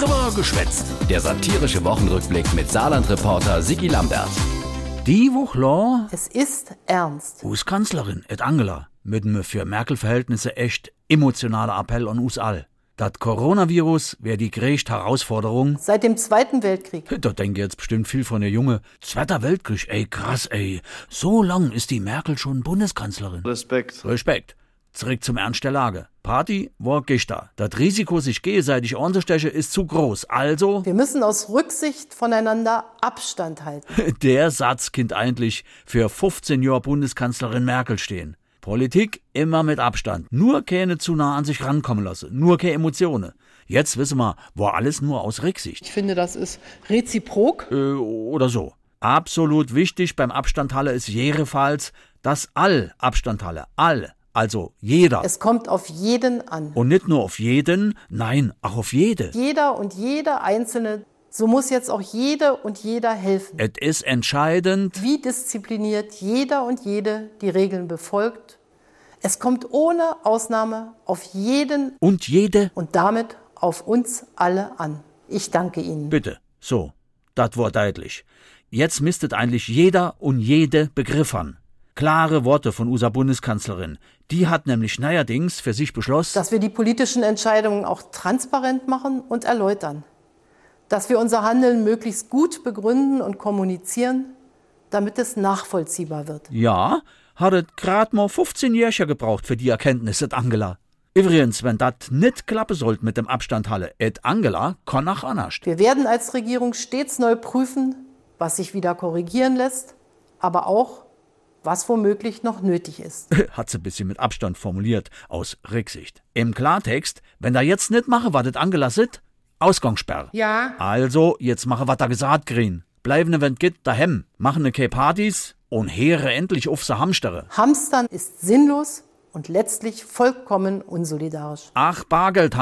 Drüber geschwätzt. Der satirische Wochenrückblick mit Saarland-Reporter Sigi Lambert. Die Woche lang Es ist ernst. US-Kanzlerin et Angela mit einem für Merkel-Verhältnisse echt emotionaler Appell an uns all. Das Coronavirus wäre die größte Herausforderung. Seit dem Zweiten Weltkrieg. Da denken jetzt bestimmt viel von der Junge. Zweiter Weltkrieg, ey, krass, ey. So lang ist die Merkel schon Bundeskanzlerin. Respekt. Respekt. Zurück zum Ernst der Lage. Party war Gichter. Das Risiko, sich gegenseitig anzustechen, ist zu groß. Also, Wir müssen aus Rücksicht voneinander Abstand halten. der Satz kind eigentlich für 15 Jahre Bundeskanzlerin Merkel stehen. Politik immer mit Abstand. Nur keine zu nah an sich rankommen lassen. Nur keine Emotionen. Jetzt wissen wir, war alles nur aus Rücksicht. Ich finde, das ist reziprok. Äh, oder so. Absolut wichtig beim Abstandhalle ist jedenfalls, dass all Abstandhalle, all, also jeder. Es kommt auf jeden an. Und nicht nur auf jeden, nein, auch auf jede. Jeder und jede Einzelne, so muss jetzt auch jede und jeder helfen. Es ist entscheidend, Wie diszipliniert jeder und jede die Regeln befolgt. Es kommt ohne Ausnahme auf jeden und jede, und damit auf uns alle an. Ich danke Ihnen. bitte, so, das war deutlich. Jetzt mistet eigentlich jeder und jede begriffern. Klare Worte von unserer Bundeskanzlerin. Die hat nämlich neuerdings für sich beschlossen, dass wir die politischen Entscheidungen auch transparent machen und erläutern, dass wir unser Handeln möglichst gut begründen und kommunizieren, damit es nachvollziehbar wird. ja, hat es grad mal 15 Jährchen gebraucht für die Erkenntnis, et Angela. Übrigens, wenn dat nicht klappen sollte mit dem Abstandhalle, et Angela kann auch anders. Wir werden als Regierung stets neu prüfen, was sich wieder korrigieren lässt, aber auch, was womöglich noch nötig ist. hat sie ein bisschen mit Abstand formuliert, aus Rücksicht. Im Klartext, wenn da jetzt nicht mache, was das Angela sit, Ausgangssperre. Ja. Also, jetzt mache, was da gesagt grin. Bleiben, wenn geht, daheim. Machen ne Partys und heere endlich auf se Hamstere. Hamstern ist sinnlos und letztlich vollkommen unsolidarisch. Ach, Bargeld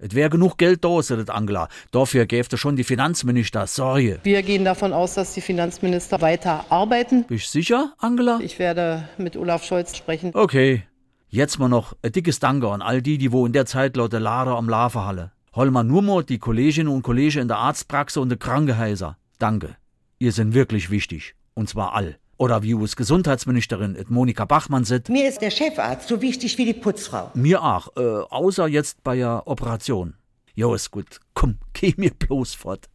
Hamstere. Et wär genug Geld da, sagt Angela. Dafür gäfte schon die Finanzminister Sorge. Wir gehen davon aus, dass die Finanzminister weiter arbeiten. Bist sicher, Angela? Ich werde mit Olaf Scholz sprechen. Okay. Jetzt mal noch ein dickes Danke an all die, die wo in der Zeit laut der Lader am Lave halle. Hol mal nur mal die Kolleginnen und Kollegen in der Arztpraxis und der Krankenhäuser. Danke. Ihr sind wirklich wichtig. Und zwar all. Oder wie us Gesundheitsministerin et Monika Bachmann sit. Mir ist der Chefarzt so wichtig wie die Putzfrau. Mir auch. Äh, außer jetzt bei der Operation. Jo, ist gut. Komm, geh mir bloß fort.